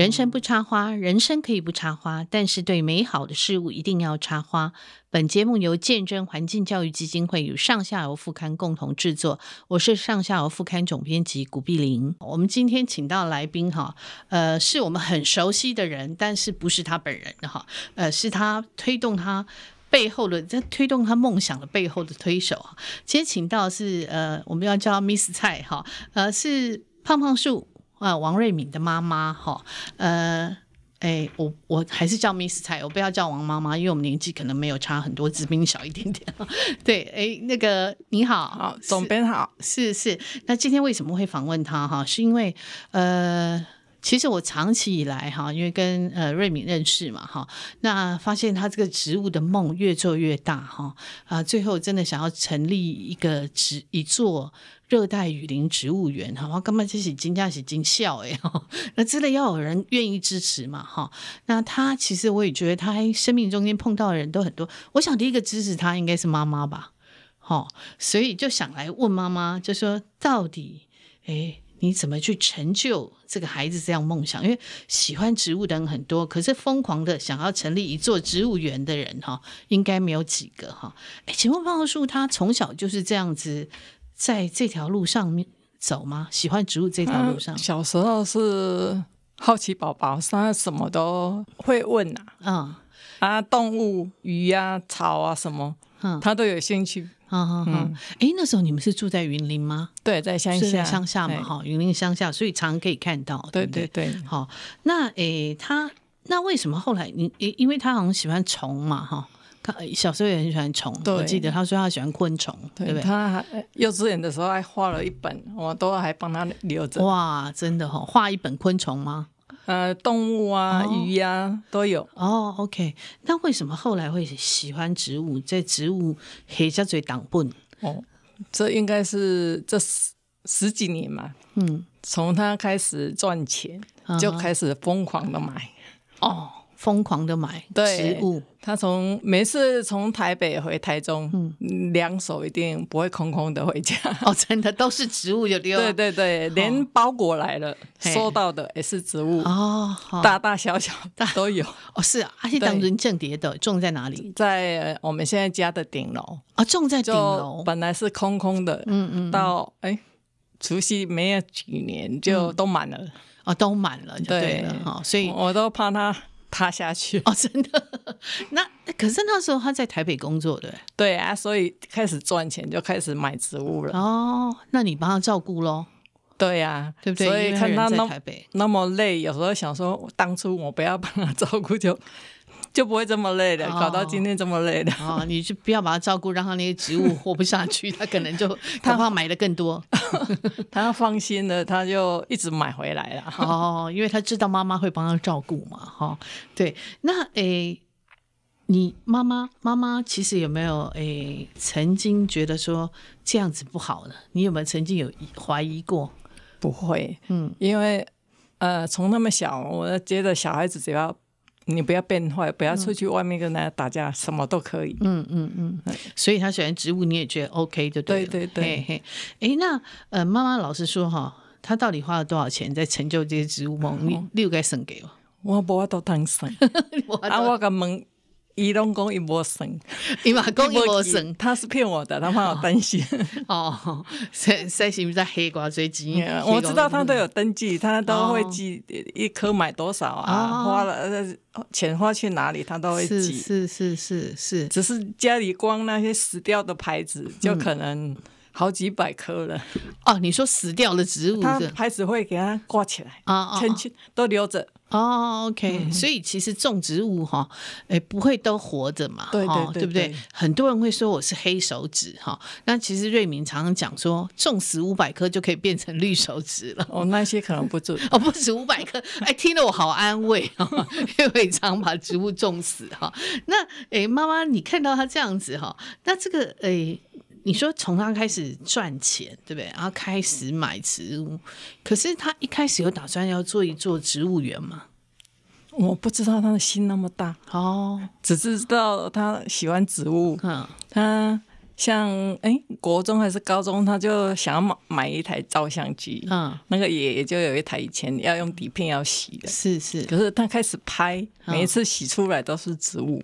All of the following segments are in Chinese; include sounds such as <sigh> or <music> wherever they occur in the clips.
人生不插花，人生可以不插花，但是对美好的事物一定要插花。本节目由见证环境教育基金会与上下游副刊共同制作，我是上下游副刊总编辑古碧玲。我们今天请到来宾哈，呃，是我们很熟悉的人，但是不是他本人哈，呃，是他推动他背后的，在推动他梦想的背后的推手。今天请到是呃，我们要叫 Miss 蔡哈，呃，是胖胖树。啊，王瑞敏的妈妈哈，呃，哎，我我还是叫 Miss 蔡，我不要叫王妈妈，因为我们年纪可能没有差很多，只比你小一点点。<laughs> 对，哎，那个你好，好，总编好，是是。那今天为什么会访问他哈？是因为呃。其实我长期以来哈，因为跟呃瑞敏认识嘛哈，那发现他这个植物的梦越做越大哈啊，最后真的想要成立一个植一座热带雨林植物园哈，我根本就是惊驾是惊笑哎，<laughs> 那真的要有人愿意支持嘛哈，那他其实我也觉得他生命中间碰到的人都很多，我想第一个支持他应该是妈妈吧，哈，所以就想来问妈妈，就说到底哎。你怎么去成就这个孩子这样梦想？因为喜欢植物的人很多，可是疯狂的想要成立一座植物园的人哈，应该没有几个哈。哎，请问胖胖树他从小就是这样子在这条路上面走吗？喜欢植物这条路上？小时候是好奇宝宝，他什么都会问啊，嗯啊，动物、鱼啊、草啊什么，嗯，他都有兴趣。好好好，哎，那时候你们是住在云林吗？对，在乡下，乡下嘛，哈，云林乡下，所以常常可以看到。对对对，好，那诶，他那为什么后来你？因为他好像喜欢虫嘛，哈，他小时候也很喜欢虫。我记得他说他喜欢昆虫，对不对？他还幼稚园的时候还画了一本，我都还帮他留着。哇，真的哈，画一本昆虫吗？呃，动物啊，哦、鱼呀、啊，都有哦。OK，那为什么后来会喜欢植物？在植物黑下嘴挡笨哦，这应该是这十十几年嘛。嗯，从他开始赚钱，就开始疯狂的买哦。疯狂的买植物，他从每次从台北回台中，嗯，两手一定不会空空的回家。<laughs> 哦，真的都是植物就丢。对对对，连包裹来了，收到的也是植物哦，大大小小都有。<laughs> 哦，是啊，而且当人正叠的，种在哪里？在我们现在家的顶楼啊，种在顶楼。本来是空空的，嗯嗯，到哎，除夕没有几年就都满了。哦，都满了，对了哈，所以我都怕它。塌下去哦，真的？<laughs> 那可是那时候他在台北工作的，对啊，所以开始赚钱就开始买植物了。哦，那你帮他照顾喽？对呀，对不对？所以看他那那么累，有时候想说，当初我不要帮他照顾就。<laughs> 就不会这么累了，搞到今天这么累的。哦，你就不要把它照顾，让他那些植物活不下去，他可能就 <laughs> 他怕买的更多。<laughs> 他要放心了，他就一直买回来了。哦，因为他知道妈妈会帮他照顾嘛。哈、哦，对。那诶，你妈妈妈妈其实有没有诶曾经觉得说这样子不好呢？你有没有曾经有怀疑过？不会，嗯，因为呃，从那么小，我觉得小孩子只要。你不要变坏，不要出去外面跟人家打架，嗯、什么都可以。嗯嗯嗯。所以他喜欢植物，你也觉得 OK 就对了。对对对。哎、欸，那呃，妈妈老实说哈，他到底花了多少钱在成就这些植物梦？你你有该省给我？我无法度通算。<laughs> 啊，我个梦。伊拢讲伊无算，伊嘛讲伊无算，他是骗我的，他怕我担心。哦，<laughs> 谁谁是不是在黑瓜追鸡？<laughs> 我知道他都有登记，他都会记一颗买多少啊，花了钱花去哪里，他都会记。是是是是，只是家里光那些死掉的牌子，就可能好几百颗了。哦，你说死掉的植物，他牌子会给他挂起来啊，全全都留着。哦，OK，所以其实种植物哈，哎，不会都活着嘛，对对对，对不对？很多人会说我是黑手指哈，那其实瑞敏常常讲说，种死五百棵就可以变成绿手指了。哦，那些可能不止，<laughs> 哦，不止五百棵，哎，听得我好安慰哈，<laughs> 因为常把植物种死哈。那哎，妈妈，你看到他这样子哈，那这个哎。你说从他开始赚钱，对不对？然后开始买植物，可是他一开始有打算要做一做植物园吗？我不知道他的心那么大哦，只知道他喜欢植物。嗯，他像哎、欸，国中还是高中，他就想要买买一台照相机。嗯，那个爷爷就有一台以前要用底片要洗的。是是。可是他开始拍，每一次洗出来都是植物。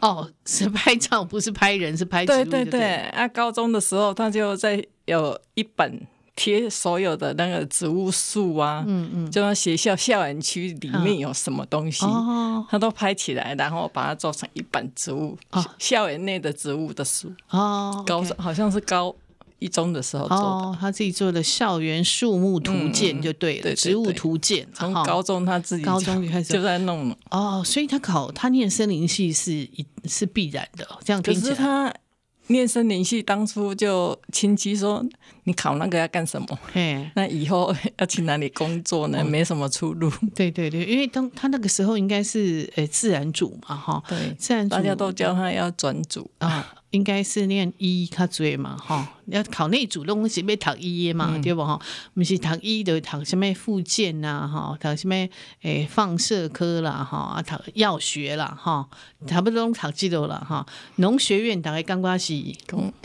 哦，是拍照，不是拍人，是拍植物对。对对对。啊，高中的时候他就在有一本。贴所有的那个植物树啊，嗯嗯，就像学校校园区里面有什么东西，哦，他都拍起来，然后把它做成一本植物，哦，校园内的植物的书。哦，高中好像是高一中的时候做的，哦，他自己做的校园树木图鉴就对了，嗯、对对对植物图鉴。从高中他自己高中就开始就在弄了。哦，所以他考他念森林系是一是必然的，这样听起来。念森林系，当初就亲戚说，你考那个要干什么？嘿，<laughs> 那以后要去哪里工作呢？没什么出路。对对对，因为当他那个时候应该是呃自然组嘛，哈，对，自然组大家都叫他要转组啊。应该是念医他追嘛，哈，要考那组拢是要读医的嘛，嗯、对不吼？不是读医的，读什么附件呐，哈，读什么诶放射科啦，哈，啊读药学啦，哈，差不多拢读这个了哈。农学院大概刚刚是，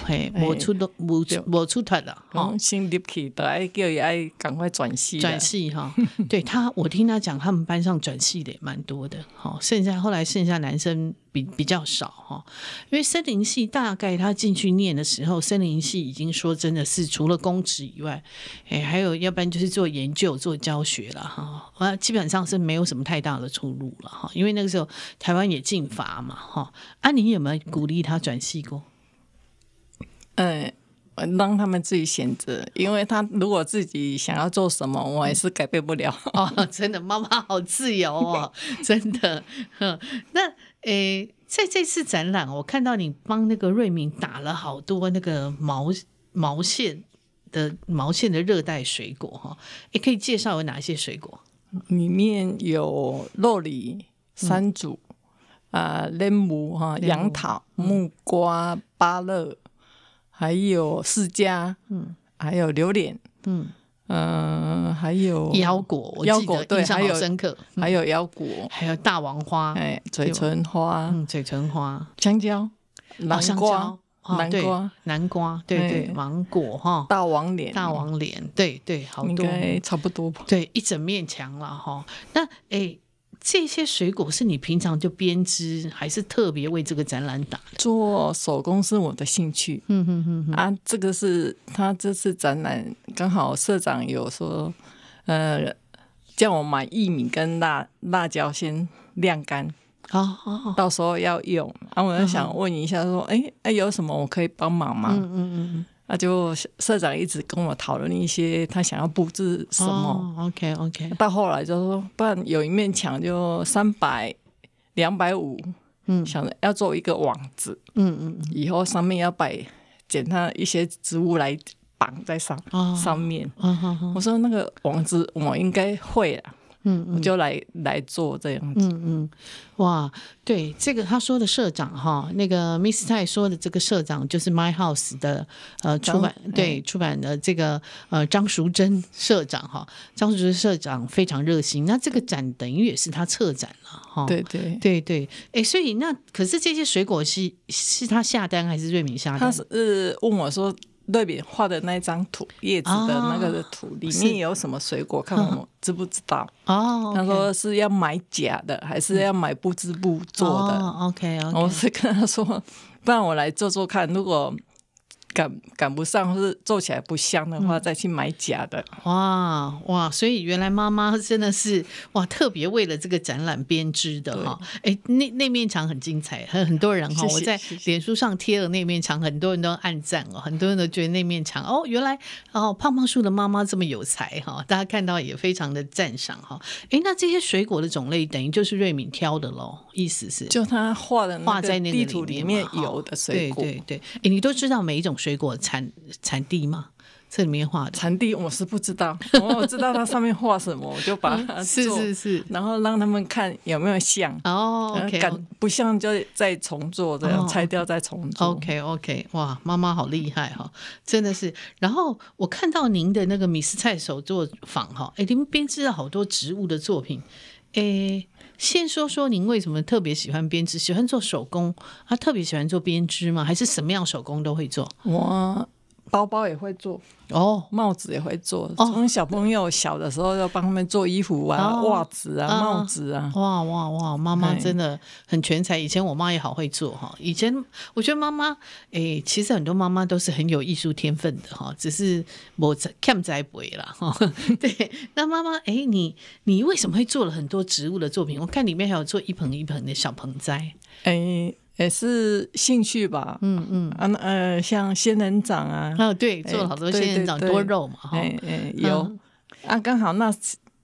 嘿，无出都无无出脱了，哈，先入去，都爱叫伊爱赶快转系，转系哈。<laughs> 对他，我听他讲，他们班上转系的也蛮多的，哈，剩下后来剩下男生。比比较少哈，因为森林系大概他进去念的时候，森林系已经说真的是除了公职以外，哎，还有要不然就是做研究、做教学了哈，啊，基本上是没有什么太大的出路了哈。因为那个时候台湾也禁伐嘛哈。啊，你有没有鼓励他转系过？嗯，让他们自己选择，因为他如果自己想要做什么，我还是改变不了。<laughs> 哦，真的，妈妈好自由哦，真的。那。诶，在这次展览，我看到你帮那个瑞敏打了好多那个毛毛线的毛线的热带水果哈，也可以介绍有哪些水果？里面有洛梨、山竹啊、莲雾哈、杨桃、木瓜、芭乐，还有释迦，嗯，还有榴莲，嗯。嗯，还有腰果，腰果对，还有深刻，还有腰果，还有大王花，哎，嘴唇花，嗯，嘴唇花，香蕉，南瓜，南瓜，南瓜，对对，芒果哈，大王莲，大王莲，对对，好多，差不多吧，对，一整面墙了哈。那哎。这些水果是你平常就编织，还是特别为这个展览打？做手工是我的兴趣。嗯哼哼哼啊，这个是他这次展览刚好社长有说，呃，叫我买薏米跟辣辣椒先晾干，好好好，到时候要用。啊，我就想问一下，说，哎哎、欸，有什么我可以帮忙吗？嗯嗯嗯。那就社长一直跟我讨论一些他想要布置什么。Oh, OK OK。到后来就说，不然有一面墙就三百两百五，嗯，想着要做一个网子，嗯嗯，以后上面要摆剪他一些植物来绑在上、oh, 上面。Oh, oh, oh. 我说那个网子我应该会了。嗯，我就来来做这样子。嗯嗯，哇，对这个他说的社长哈，那个 Miss 泰说的这个社长就是 My House 的呃出版对出版的这个呃张淑珍社长哈，张淑珍社长非常热心。那这个展等于也是他策展了哈。对对对对，哎，所以那可是这些水果是是他下单还是瑞敏下单？他是问我说。对比画的那张图，叶子的那个的图里面有什么水果？看我们知不知道？哦，他说是要买假的，还是要买不织布做的？OK，我是跟他说，不然我来做做看，如果。赶赶不上，或是做起来不香的话，再去买假的。嗯、哇哇！所以原来妈妈真的是哇，特别为了这个展览编织的哈。哎，那那面墙很精彩，很很多人哈。我在脸书上贴了那面墙，很多人都暗赞哦，很多人都觉得那面墙哦，原来哦胖胖树的妈妈这么有才哈，大家看到也非常的赞赏哈。哎，那这些水果的种类等于就是瑞敏挑的喽，意思是就他画的画在那个地图里面有的水果，对对对。哎，你都知道每一种。水果产产地吗？这里面画的产地我是不知道，我知道它上面画什么，我就把它 <laughs> 是是是，然后让他们看有没有像哦，OK，不像就再重做，这样拆掉再重做。OK OK，哇，妈妈好厉害哈，真的是。然后我看到您的那个米斯菜手作坊哈，哎，您编织了好多植物的作品，诶。先说说您为什么特别喜欢编织，喜欢做手工？啊、特别喜欢做编织吗？还是什么样手工都会做？我包包也会做。哦，帽子也会做，从小朋友小的时候要帮他们做衣服啊、袜子啊、帽子啊。哇哇哇！妈妈真的很全才。以前我妈也好会做哈。以前我觉得妈妈，哎，其实很多妈妈都是很有艺术天分的哈，只是我看栽培了哈。<laughs> 对，那妈妈，哎，你你为什么会做了很多植物的作品？我看里面还有做一盆一盆的小盆栽。哎。也是兴趣吧，嗯嗯，啊呃，像仙人掌啊，啊对，做了好多仙人掌多肉嘛，哈，哎哎有，啊刚好那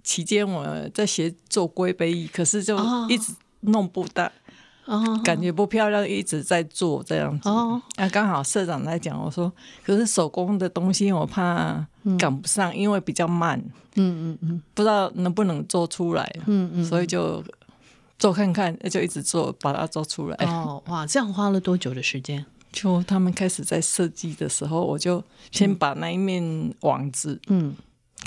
期间我在学做龟背衣，可是就一直弄不大，哦，感觉不漂亮，一直在做这样子，哦，啊刚好社长在讲，我说，可是手工的东西我怕赶不上，因为比较慢，嗯嗯嗯，不知道能不能做出来，嗯嗯，所以就。做看看，就一直做，把它做出来。哦，哇，这样花了多久的时间？<laughs> 就他们开始在设计的时候，我就先把那一面网子，嗯，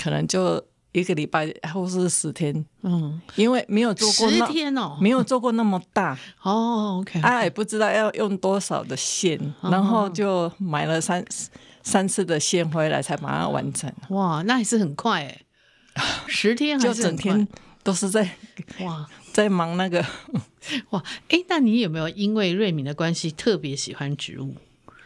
可能就一个礼拜或是十天，嗯，因为没有做过十天哦，没有做过那么大。哦，OK，啊，也不知道要用多少的线，然后就买了三三次的线回来才把它完成。哇，那还是很快哎，十天还是，就整天都是在哇。在忙那个 <laughs> 哇，哎、欸，那你有没有因为瑞敏的关系特别喜欢植物？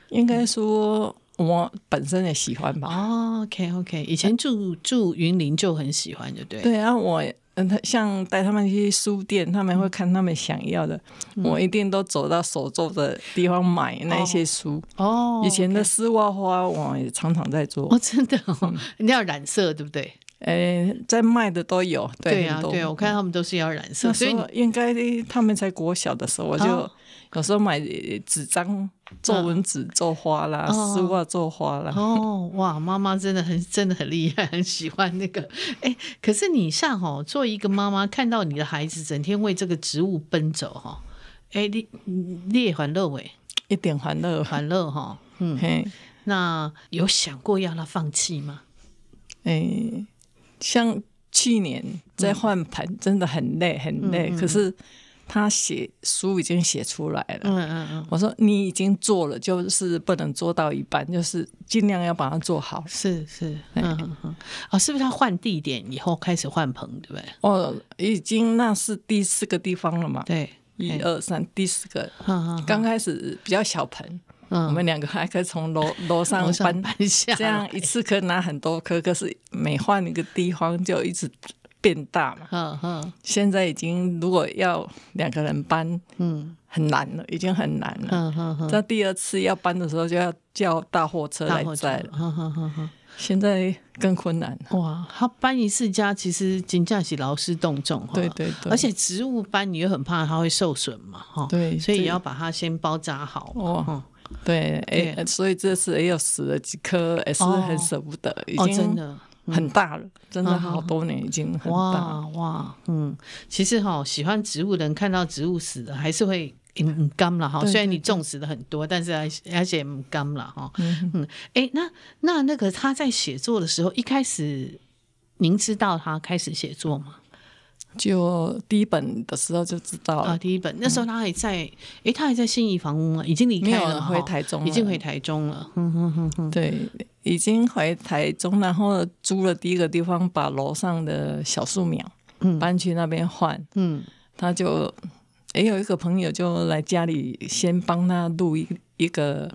应该说我本身也喜欢吧。哦，OK OK，以前住住云林就很喜欢，就对。对啊，我嗯，他像带他们去书店，他们会看他们想要的，嗯、我一定都走到手作的地方买那些书。哦，以前的丝袜花我也常常在做。哦，真的哦，<laughs> 你要染色对不对？诶，在卖的都有，对，呀啊，对啊，我看他们都是要染色，所以应该他们才国小的时候，我就有时候买纸张做文纸、做花啦，丝袜做花啦。哦，哇，妈妈真的很真的很厉害，很喜欢那个。<laughs> 哎，可是你像哈，做一个妈妈，看到你的孩子整天为这个植物奔走哈，哎，你你也欢乐喂，一点欢乐，欢乐哈，嗯，那有想过要他放弃吗？哎。像去年在换盆，嗯、真的很累很累。可是他写书已经写出来了。嗯嗯嗯。我说你已经做了，就是不能做到一半，就是尽量要把它做好。是是。嗯嗯嗯。哦，是不是他换地点以后开始换盆，对不对？哦，已经那是第四个地方了嘛？对，一二三，第四个。刚开始比较小盆。我们两个还可以从楼 <laughs> 楼上搬搬下，这样一次可以拿很多颗。可是每换一个地方就一直变大嘛。嗯嗯。现在已经如果要两个人搬，嗯，很难了，已经很难了。嗯嗯嗯。在第二次要搬的时候，就要叫大货车来载了。嗯嗯嗯嗯。现在更困难。哇，他搬一次家其实真的是劳师动众。对对对。而且植物搬你又很怕它会受损嘛，哈。对。所以也要把它先包扎好。哇。对，哎、欸，所以这次也有死了几颗，也是很舍不得，已经真的很大了，真的好多年已经很大。哇哇，嗯，其实哈，喜欢植物的人看到植物死了，还是会嗯干了哈。虽然你种死的很多，但是还而且干了哈。嗯嗯，哎，那那那个他在写作的时候，一开始您知道他开始写作吗？就第一本的时候就知道了啊，第一本那时候他还在，哎，他还在信义房屋吗？已经离开了，回台中，已经回台中了。哼哼哼哼，对，已经回台中，然后租了第一个地方，把楼上的小树苗搬去那边换。嗯，他就也有一个朋友就来家里先帮他录一一个。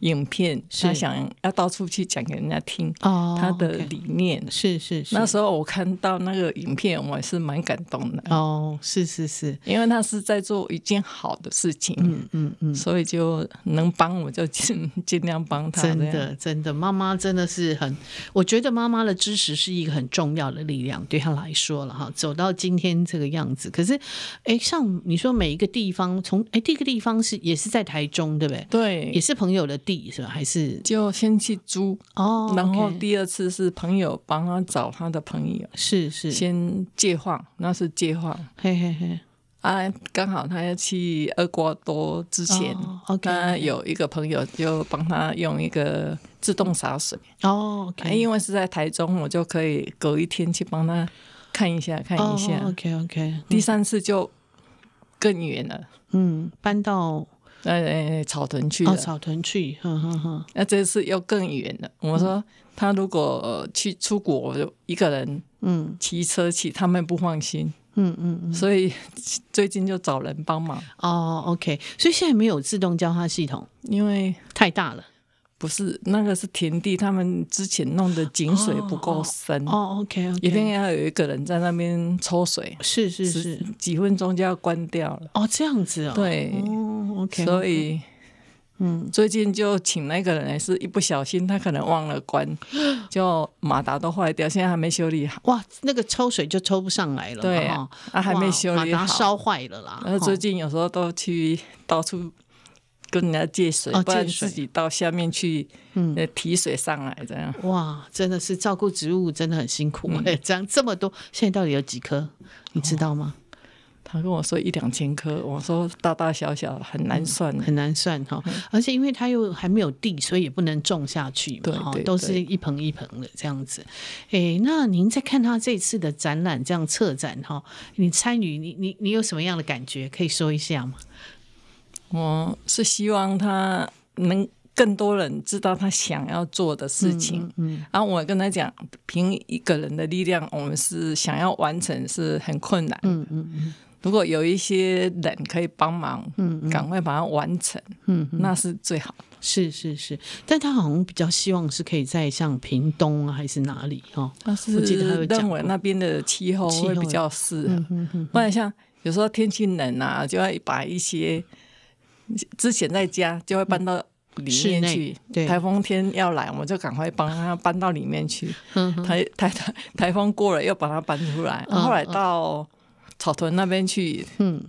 影片，他想要到处去讲给人家听，他的理念是是是。那时候我看到那个影片，我也是蛮感动的。哦，是是是，因为他是在做一件好的事情，嗯嗯嗯，所以就能帮我就尽 <laughs> 尽量帮他。真的真的，妈妈真的是很，我觉得妈妈的支持是一个很重要的力量，对他来说了哈，走到今天这个样子。可是，哎，像你说每一个地方，从哎第一个地方是也是在台中，对不对？对，也是朋友的地是吧？还是？就先去租哦，然后第二次是朋友帮他找他的朋友，是是。先借换，那是借换，嘿嘿嘿。啊，刚好他要去厄瓜多之前，他有一个朋友就帮他用一个自动洒水。哦，因为是在台中，我就可以隔一天去帮他看一下看一下。哦、OK OK，第三次就更远了，嗯，搬到呃草屯去了，哦、草屯去，哼哼哼。那这次又更远了。我说他如果去出国，就一个人，嗯，骑车去，他们不放心。嗯嗯嗯，所以最近就找人帮忙哦。OK，所以现在没有自动交叉系统，因为太大了。不是那个是田地，他们之前弄的井水不够深哦。哦，OK，, okay 一定要有一个人在那边抽水。是是是，几分钟就要关掉了。哦，这样子哦。对。哦，OK。所以。嗯，最近就请那个人，是一不小心他可能忘了关，就马达都坏掉，现在还没修理好。哇，那个抽水就抽不上来了。对啊，啊还没修理好，马达烧坏了啦。然后最近有时候都去到处跟人家借水，哦、借水不然自己到下面去嗯提水上来这样。哇，真的是照顾植物真的很辛苦哎、嗯，这样这么多，现在到底有几棵？你知道吗？哦他跟我说一两千颗，我说大大小小很难算，嗯、很难算哈。而且因为他又还没有地，所以也不能种下去嘛，对，都是一盆一盆的这样子。哎，那您在看他这次的展览，这样策展哈，你参与，你你你有什么样的感觉？可以说一下吗？我是希望他能更多人知道他想要做的事情。嗯，嗯然后我跟他讲，凭一个人的力量，我们是想要完成是很困难。嗯嗯嗯。如果有一些人可以帮忙，嗯，赶快把它完成，嗯，那是最好的。是是是，但他好像比较希望是可以在像屏东啊，还是哪里哈？但是我记得他有认为那边的气候会比较适合，不然像有时候天气冷啊，就要把一些之前在家就会搬到里面去。对，台风天要来，我们就赶快帮他搬到里面去。<laughs> 台台台 <laughs> 台风过了，又把它搬出来。后来到。草屯那边去，嗯，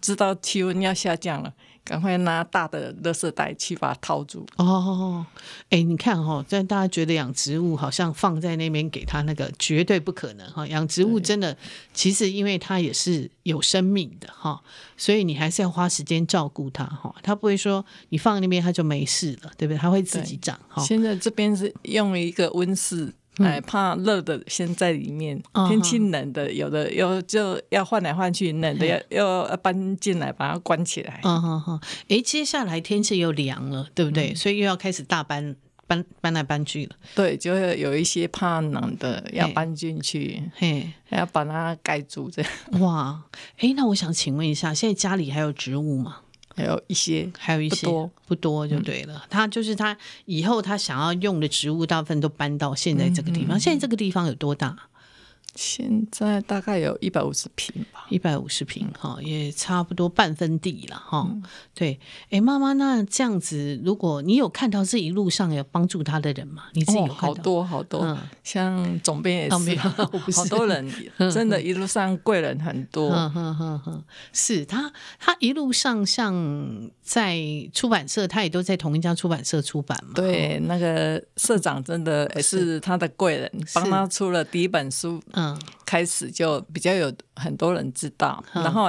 知道气温要下降了，赶快拿大的垃圾袋去把它套住。哦，哎、欸，你看哈、哦，在大家觉得养植物好像放在那边给它那个绝对不可能哈，养植物真的其实因为它也是有生命的哈，所以你还是要花时间照顾它哈，它不会说你放那边它就没事了，对不对？它会自己长哈。现在这边是用一个温室。哎，怕热的先在里面，嗯、天气冷的有的又就要换来换去，冷的要要搬进来把它关起来。嗯哼哼，哎，接下来天气又凉了，对不对？嗯、所以又要开始大搬搬搬来搬去了。对，就会有一些怕冷的要搬进去，嘿，还要把它盖住这样。哇，哎，那我想请问一下，现在家里还有植物吗？还有一些，还有一些，不多，不多就对了。嗯、他就是他以后他想要用的植物，大部分都搬到现在这个地方。嗯嗯嗯、现在这个地方有多大？现在大概有一百五十平吧，一百五十平哈，也差不多半分地了哈。嗯、对，哎，妈妈，那这样子，如果你有看到这一路上有帮助他的人吗？你自己有看到？哦、好多好多，嗯、像总编也是，<laughs> 是好多人，真的，一路上贵人很多。<laughs> 是他，他一路上像在出版社，他也都在同一家出版社出版嘛。对，那个社长真的也是他的贵人，帮他出了第一本书。嗯。开始就比较有很多人知道，嗯、然后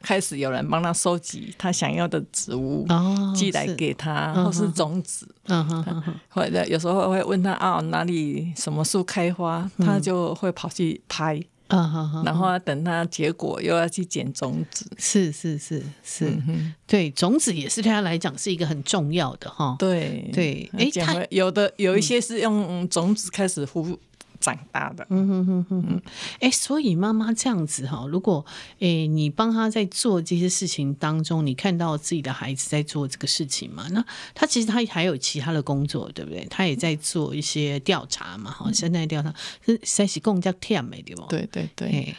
开始有人帮他收集他想要的植物，哦、寄来给他，是或是种子。嗯哼或者有时候会问他啊，哪里什么树开花，嗯、他就会跑去拍。嗯哼哼，然后等他结果又要去捡种子。是是是是，嗯、对，种子也是对他来讲是一个很重要的哈。对对，哎，他有的有一些是用种子开始孵。长大的，嗯哼哼哼哼，哎，所以妈妈这样子哈，如果哎你帮他在做这些事情当中，你看到自己的孩子在做这个事情嘛？那他其实他还有其他的工作，对不对？他也在做一些调查嘛，哈，现在调查是在是更加甜美的，对对对，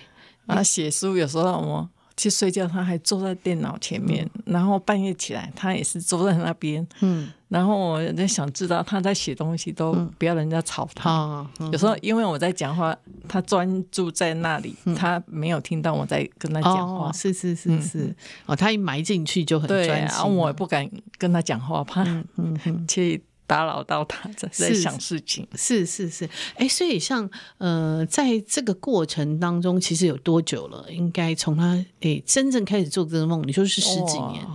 啊，写书有时候我。去睡觉，他还坐在电脑前面，嗯、然后半夜起来，他也是坐在那边。嗯，然后我在想知道他在写东西，都不要人家吵他。有时候因为我在讲话，他专注在那里，嗯、他没有听到我在跟他讲话。哦、是是是是，嗯、哦，他一埋进去就很专心。对，然后我也不敢跟他讲话，怕嗯嗯 <laughs> 去。打扰到他在在想事情，是是是，哎、欸，所以像呃，在这个过程当中，其实有多久了？应该从他哎、欸、真正开始做这个梦，你说是十几年？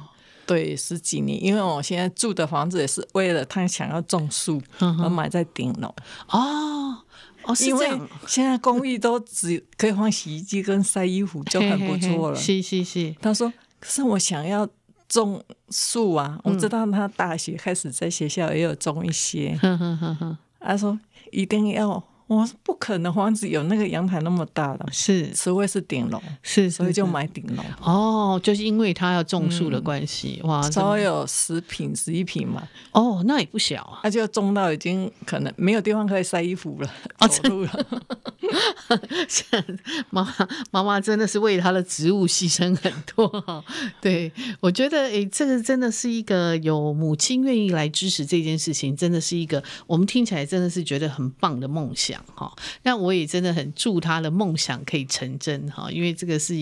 对，十几年。因为我现在住的房子也是为了他想要种树而买在顶楼。哦，哦，是这样。现在公寓都只可以放洗衣机跟晒衣服，就很不错了。是是是。他说：“可是我想要种树啊！”我知道他大学开始在学校也有种一些。<laughs> 他说：“一定要。”我说不可能，房子有那个阳台那么大的，是，除非是顶楼，是，所以就买顶楼。哦，就是因为他要种树的关系，嗯、哇，稍有十坪、十一坪嘛。哦，那也不小啊。他就种到已经可能没有地方可以晒衣服了，哦，走路了。<laughs> 妈妈妈妈真的是为他的植物牺牲很多哈。<laughs> 对，我觉得诶，这个真的是一个有母亲愿意来支持这件事情，真的是一个我们听起来真的是觉得很棒的梦想。哈，那我也真的很祝他的梦想可以成真哈，因为这个是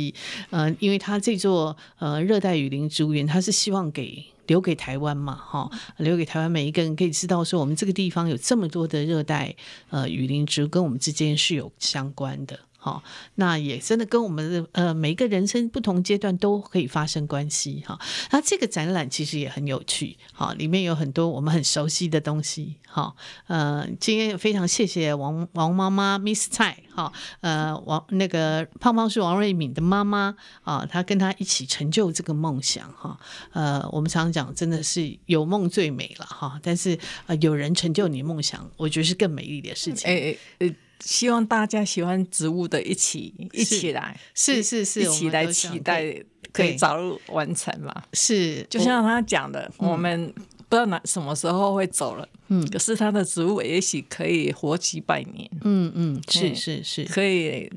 呃，因为他这座呃热带雨林植物园，他是希望给留给台湾嘛哈，留给台湾每一个人可以知道说，我们这个地方有这么多的热带呃雨林植物跟我们之间是有相关的。好，那也真的跟我们呃每一个人生不同阶段都可以发生关系哈。那这个展览其实也很有趣，哈，里面有很多我们很熟悉的东西。哈，呃，今天非常谢谢王王妈妈 Miss 蔡哈，呃，王那个胖胖是王瑞敏的妈妈啊，她跟她一起成就这个梦想哈。呃，我们常常讲，真的是有梦最美了哈。但是呃，有人成就你梦想，我觉得是更美丽的事情。哎哎希望大家喜欢植物的一起一起来，是是是，一起来期待可以早日完成嘛？是，就像他讲的，我们不知道哪什么时候会走了，嗯，可是他的植物也许可以活几百年，嗯嗯，是是是，可以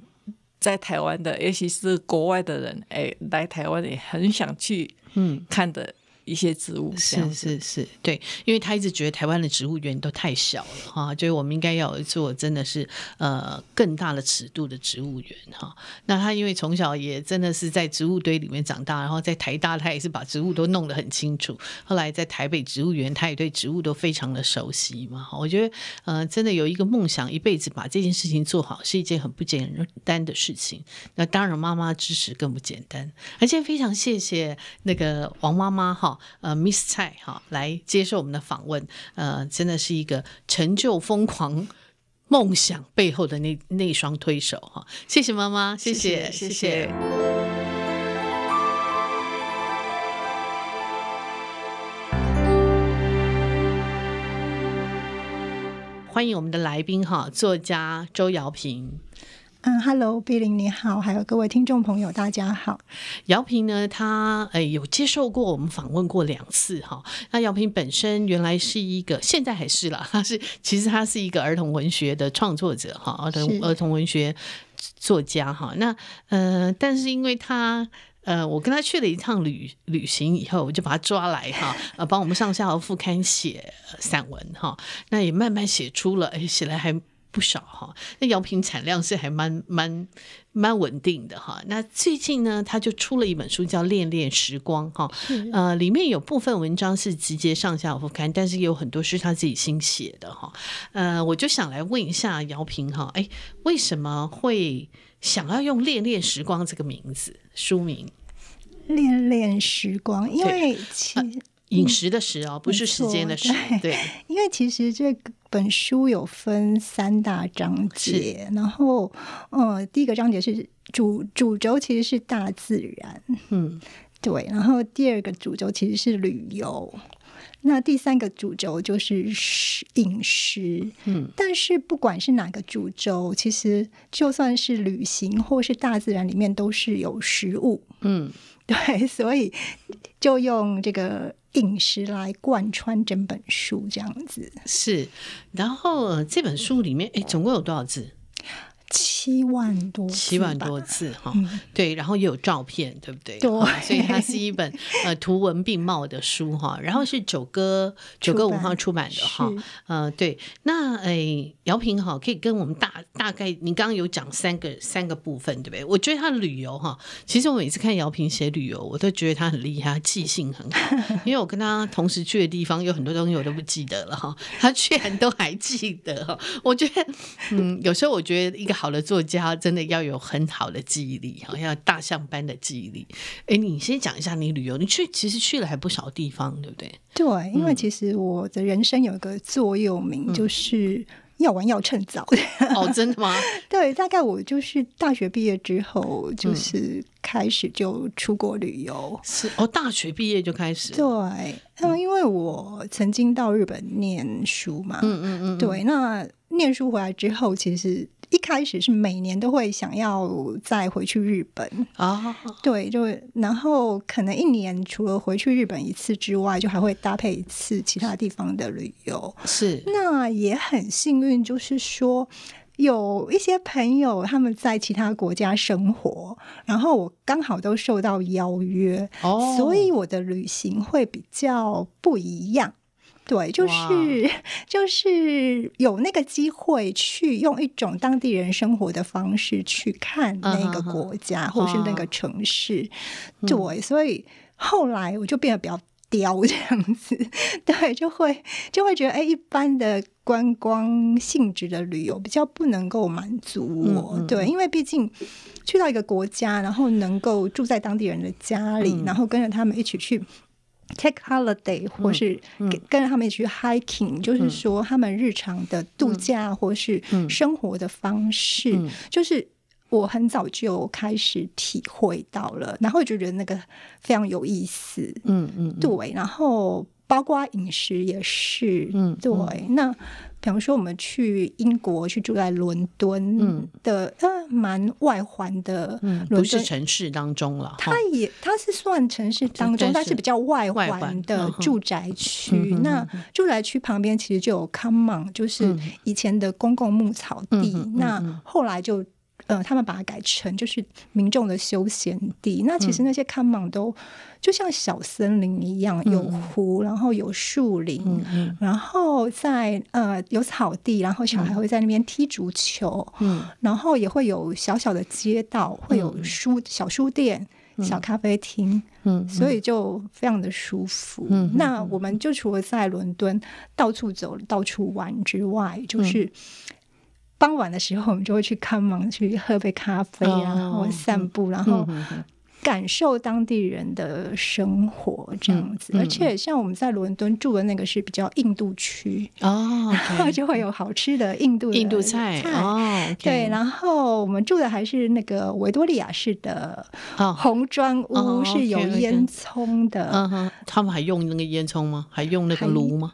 在台湾的，尤其是国外的人，哎，来台湾也很想去，嗯，看的。一些植物是是是，对，因为他一直觉得台湾的植物园都太小了哈，就是我们应该要做真的是呃更大的尺度的植物园哈。那他因为从小也真的是在植物堆里面长大，然后在台大他也是把植物都弄得很清楚，后来在台北植物园他也对植物都非常的熟悉嘛。我觉得呃真的有一个梦想，一辈子把这件事情做好是一件很不简单的事情。那当然妈妈支持更不简单，而且非常谢谢那个王妈妈哈。呃，Miss 蔡哈来接受我们的访问，呃，真的是一个成就疯狂梦想背后的那那双推手哈，谢谢妈妈，谢谢谢谢。谢谢欢迎我们的来宾哈，作家周姚萍。嗯，Hello，碧玲你好，还有各位听众朋友，大家好。姚平呢，他诶有接受过我们访问过两次哈。那姚平本身原来是一个，现在还是啦，他是其实他是一个儿童文学的创作者哈，儿童儿童文学作家哈。那呃，但是因为他呃，我跟他去了一趟旅旅行以后，我就把他抓来哈，呃，帮我们上下游副刊写散文哈。那也慢慢写出了，诶写来还。不少哈，那姚平产量是还蛮蛮蛮稳定的哈。那最近呢，他就出了一本书，叫《恋恋时光》哈。呃，里面有部分文章是直接上下副刊，但是也有很多是他自己新写的哈。呃，我就想来问一下姚平哈，哎，为什么会想要用《恋恋时光》这个名字书名？《恋恋时光》，因为其实。饮食的食哦，不是时间的时。对，对，因为其实这本书有分三大章节，然后，呃，第一个章节是主主轴，其实是大自然，嗯，<laughs> 对，然后第二个主轴其实是旅游，那第三个主轴就是饮食，嗯，但是不管是哪个主轴，其实就算是旅行或是大自然里面都是有食物，嗯，对，所以就用这个。饮食来贯穿整本书，这样子是。然后这本书里面，哎，总共有多少字？七万多，七万多字哈，嗯、对，然后也有照片，对不对？对，所以它是一本呃图文并茂的书哈。然后是九歌九歌文化出版的哈，呃，对。那哎，姚平哈，可以跟我们大大概，你刚刚有讲三个三个部分，对不对？我觉得他的旅游哈，其实我每次看姚平写旅游，我都觉得他很厉害，记性很好。<laughs> 因为我跟他同时去的地方有很多东西我都不记得了哈，他居然都还记得哈。我觉得，嗯，有时候我觉得一个。好的作家真的要有很好的记忆力，好像大象般的记忆力。哎，你先讲一下你旅游，你去其实去了还不少地方，对不对？对，因为其实我的人生有一个座右铭，嗯、就是要玩要趁早。哦，真的吗？<laughs> 对，大概我就是大学毕业之后，就是开始就出国旅游。是哦，大学毕业就开始。对，嗯，因为我曾经到日本念书嘛。嗯嗯嗯。对，那念书回来之后，其实。一开始是每年都会想要再回去日本啊，对，就然后可能一年除了回去日本一次之外，就还会搭配一次其他地方的旅游。是，那也很幸运，就是说有一些朋友他们在其他国家生活，然后我刚好都受到邀约，哦，所以我的旅行会比较不一样。对，就是就是有那个机会去用一种当地人生活的方式去看那个国家，或是那个城市。对，所以后来我就变得比较刁这样子。<laughs> 对，就会就会觉得，哎，一般的观光性质的旅游比较不能够满足我。对，因为毕竟去到一个国家，然后能够住在当地人的家里，然后跟着他们一起去。Take holiday，或是跟着他们一起去 hiking，、嗯、就是说他们日常的度假或是生活的方式，嗯嗯、就是我很早就开始体会到了，然后就觉得那个非常有意思。嗯嗯，嗯。对，然后包括饮食也是，嗯，对，那。比方说，我们去英国，去住在伦敦的，呃，蛮外环的，不是城市当中了。它也，它是算城市当中，但是比较外环的住宅区。那住宅区旁边其实就有 Common，就是以前的公共牧草地。那后来就。呃，他们把它改成就是民众的休闲地。那其实那些看门都就像小森林一样，有湖，然后有树林，嗯嗯、然后在呃有草地，然后小孩会在那边踢足球，嗯、然后也会有小小的街道，会有书小书店、小咖啡厅，嗯、所以就非常的舒服。嗯、那我们就除了在伦敦到处走、到处玩之外，就是。傍晚的时候，我们就会去看芒，去喝杯咖啡啊，然后散步，然后感受当地人的生活这样子。而且像我们在伦敦住的那个是比较印度区哦，<laughs> 然后就会有好吃的印度印度菜哦。对，然后我们住的还是那个维多利亚式的红砖屋，是有烟囱的。嗯，他们还用那个烟囱吗？还用那个炉吗？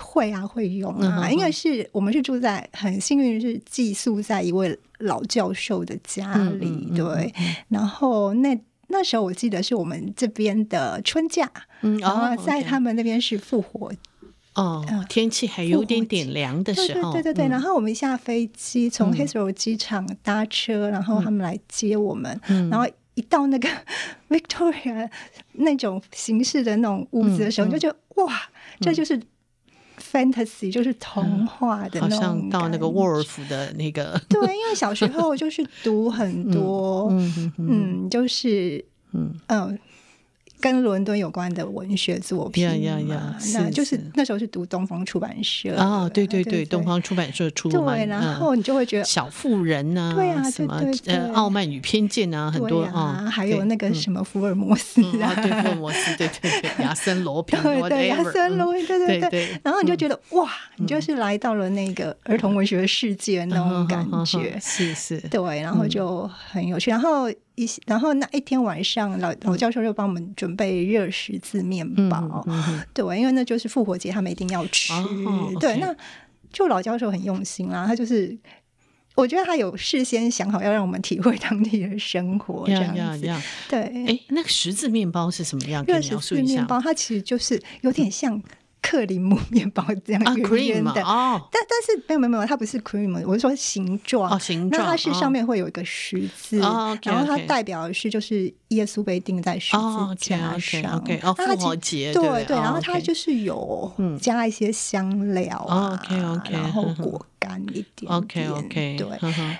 会啊，会用啊，因为是我们是住在很幸运是寄宿在一位老教授的家里，对。然后那那时候我记得是我们这边的春假，嗯然后在他们那边是复活哦，天气还有点点凉的时候，对对对。然后我们一下飞机从 Heathrow 机场搭车，然后他们来接我们，然后一到那个 <laughs> Victoria 那种形式的那种屋子的时候，就觉得哇，这就是。Fantasy 就是童话的那种、嗯，好像到那个沃尔夫的那个。<laughs> 对，因为小时候就是读很 <laughs> 多，嗯，嗯，嗯，嗯，就是，嗯嗯。跟伦敦有关的文学作品呀呀呀，那就是那时候是读东方出版社啊，对对对，东方出版社出版，对，然后你就会觉得小妇人呐，对啊，什么呃，傲慢与偏见啊，很多啊，还有那个什么福尔摩斯啊，对，福尔摩斯，对对对，亚森罗 <laughs> 平，对对，亚森罗平，对对对，然后你就觉得哇，你就是来到了那个儿童文学的世界那种感觉，是是，对，然后就很有趣，然后。一，然后那一天晚上，老老教授就帮我们准备热十字面包，对，因为那就是复活节，他们一定要吃。哦、对那就老教授很用心啦，他就是我觉得他有事先想好要让我们体会当地的生活 <laughs> 这样子。对，哎，那个十字面包是什么样？热十字面包，它其实就是有点像。克里姆面包这样圆圆的，但但是没有没有没有，它不是 cream，我是说形状。形状，那它是上面会有一个十字，然后它代表的是就是耶稣被钉在十字架上。复活节，对对，然后它就是有加一些香料啊，然后果干一点点，对。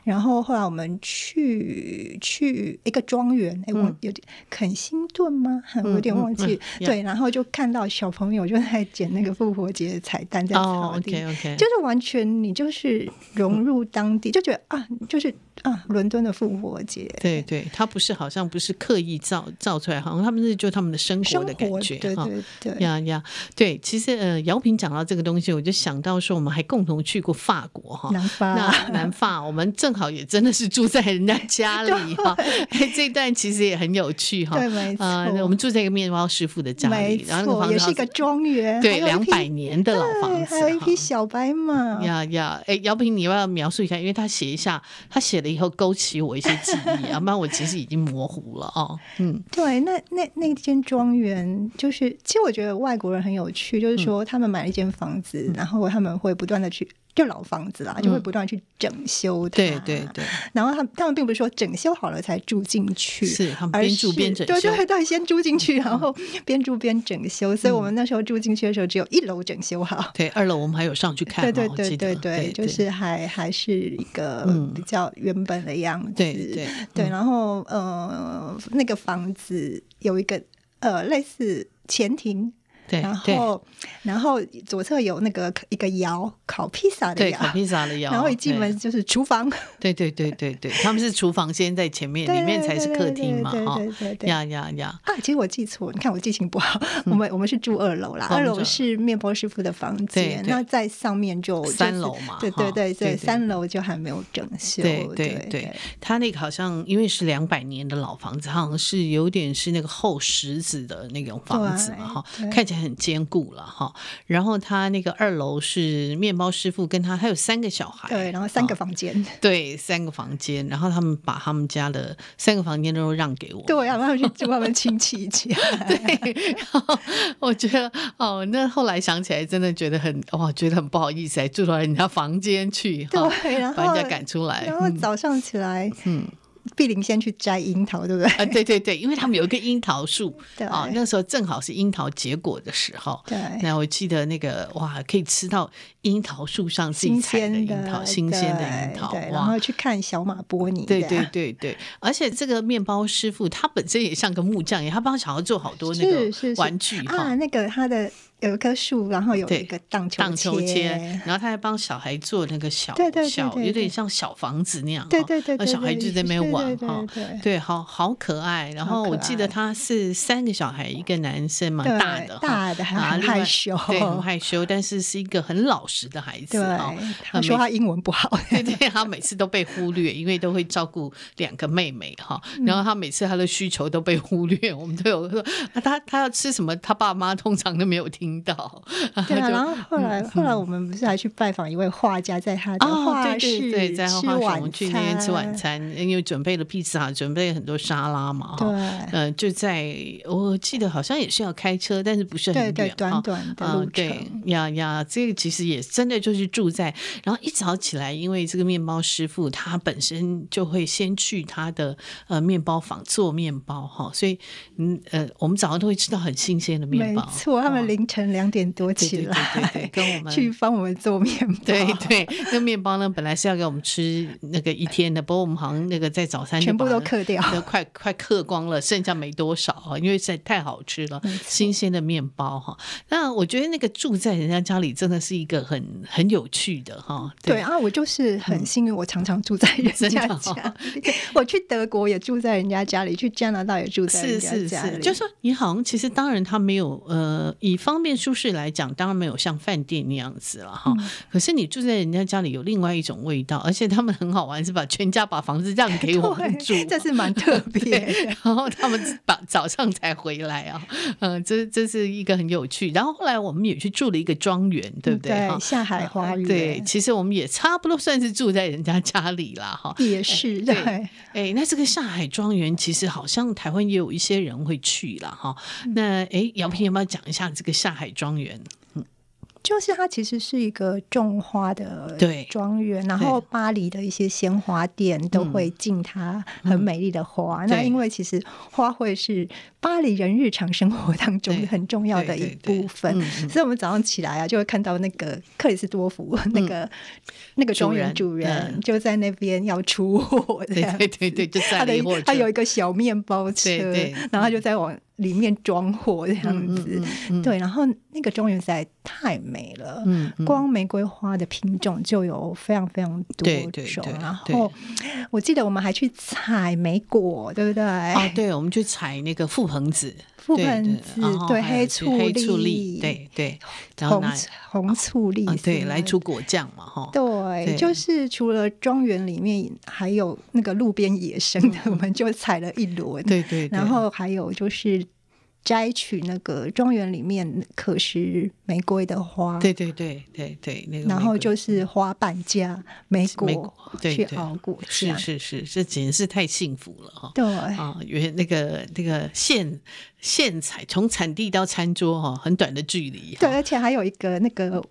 然后后来我们去去一个庄园，哎，我有点肯辛顿吗？我有点忘记。对，然后就看到小朋友就在捡。那个复活节的彩蛋在草地，就是完全你就是融入当地，就觉得啊，就是啊，伦敦的复活节，对对，他不是好像不是刻意造造出来，好像他们是就他们的生活的感觉，对对对。呀呀，对，其实呃，姚平讲到这个东西，我就想到说，我们还共同去过法国哈，南法，那南法，我们正好也真的是住在人家家里 <laughs> 哈，<laughs> 哎，这段其实也很有趣哈，对，没错，我们住在一个面包师傅的家里，然后那个房子也是一个庄园，对，两百年的老房子，还有一匹小白马，呀呀，哎，姚平，你要不要描述一下？因为他写一下，他写了以后勾起我。一些记忆，啊 <laughs> 不然我其实已经模糊了哦。嗯，对，那那那间庄园，就是其实我觉得外国人很有趣，就是说他们买了一间房子，然后他们会不断的去。就老房子啦，就会不断去整修它。对对对。然后他他们并不是说整修好了才住进去，是他们边住边整修。对对对，先住进去，然后边住边整修。所以我们那时候住进去的时候，只有一楼整修好。对，二楼我们还有上去看。对对对对对，就是还还是一个比较原本的样子。对对对。然后呃，那个房子有一个呃类似前庭。对，然后，然后左侧有那个一个窑，烤披萨的窑，烤披萨的窑。然后一进门就是厨房。<laughs> 对对对对对，他们是厨房先在前面，里面才是客厅嘛，哈。对对对。呀呀呀！啊，其实我记错，你看我记性不好。我们我们是住二楼啦，二楼是面包师傅的房间，那在上面就三楼嘛。对对对对，三楼就还没有整修。对对对，他那个好像因为是两百年的老房子，好像是有点是那个厚石子的那种房子嘛，哈，看起来。很坚固了哈，然后他那个二楼是面包师傅跟他，他有三个小孩，对，然后三个房间，对，三个房间，然后他们把他们家的三个房间都让给我，对，让他们去住他们亲戚家，<laughs> 对，然后我觉得哦，那后来想起来真的觉得很哇，觉得很不好意思，还住到人家房间去，对，然后把人家赶出来，然后早上起来，嗯。碧玲先去摘樱桃，对不对？啊，对对对，因为他们有一个樱桃树，<laughs> 啊，那时候正好是樱桃结果的时候。对，那我记得那个哇，可以吃到樱桃树上自己采的樱桃，新鲜的樱桃，然后去看小马波尼。对对对对，而且这个面包师傅他本身也像个木匠，他帮小孩做好多那个玩具啊，那个他的。有一棵树，然后有一个荡秋荡秋千，然后他还帮小孩做那个小小，有点像小房子那样。对对对，那小孩就在那边玩哈，对，好好可爱。然后我记得他是三个小孩，一个男生嘛，大的大的很害羞，对，很害羞，但是是一个很老实的孩子。对，他说他英文不好，<laughs> 对对，他每次都被忽略，因为都会照顾两个妹妹哈。然后他每次他的需求都被忽略，我们都有说他他要吃什么，他爸妈通常都没有听。到对啊，<laughs> 然后后来后来我们不是还去拜访一位画家，在他的画室在吃晚去那边吃晚餐，因为准备了披萨，准备了很多沙拉嘛。对，呃，就在我记得好像也是要开车，但是不是很远，短短的路程。对呀呀，这个其实也真的就是住在，然后一早起来，因为这个面包师傅他本身就会先去他的呃面包房做面包哈，所以嗯呃，我们早上都会吃到很新鲜的面包。没错，他们凌晨。两点多起来，对对对，跟我们 <laughs> 去帮我们做面包。对对，那面包呢，本来是要给我们吃那个一天的，不过我们好像那个在早餐全部都嗑掉，都快快嗑光了，剩下没多少啊，因为实在太好吃了，新鲜的面包哈。那我觉得那个住在人家家里真的是一个很很有趣的哈。对啊，我就是很幸运，我常常住在人家家里。<laughs> 我去德国也住在人家家里，去加拿大也住在人家家里。是是是，就说你好像其实当然他没有呃，以方便。舒适来讲，当然没有像饭店那样子了哈。嗯、可是你住在人家家里有另外一种味道，而且他们很好玩，是把全家把房子让给我们住，这是蛮特别。<laughs> 然后他们把早上才回来啊，<laughs> 嗯，这这是一个很有趣。然后后来我们也去住了一个庄园，对不对？对，下海花园。对，其实我们也差不多算是住在人家家里了哈。也是对。哎，哎，那这个下海庄园其实好像台湾也有一些人会去了哈。那哎，姚平有没有讲一下这个下海？庄园，嗯，就是它其实是一个种花的庄园，然后巴黎的一些鲜花店都会进它很美丽的花。嗯、那因为其实花卉是巴黎人日常生活当中很重要的一部分，所以我们早上起来啊，就会看到那个克里斯多夫、嗯、那个那个庄园主人就在那边要出货，对对对对，就在他的他有一个小面包车，对对。然后他就在往。里面装货这样子。对，然后那个庄园实在太美了，光玫瑰花的品种就有非常非常多种。对对对，然后我记得我们还去采莓果，对不对？哦，对，我们去采那个覆盆子。覆盆子，对黑醋栗，黑醋栗，对对，红红醋栗，对，来出果酱嘛，哈。对，就是除了庄园里面还有那个路边野生的，<laughs> 我们就采了一轮。对对，然后还有就是。摘取那个庄园里面可食玫瑰的花，对对对对对，那个，然后就是花瓣加玫瑰，对去熬果酱，是是是，这简直是太幸福了哈！对。啊，原那个那个现现采从产地到餐桌哈，很短的距离，对，而且还有一个那个。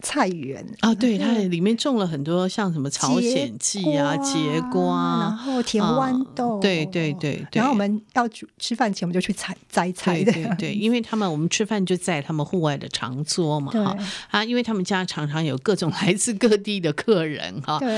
菜园啊，对，它里面种了很多像什么朝鲜蓟啊、节瓜，然后甜豌豆，对对对。然后我们要吃饭前，我们就去采摘菜的，对对，<laughs> 因为他们我们吃饭就在他们户外的长桌嘛，哈啊，因为他们家常常有各种来自各地的客人，哈，对，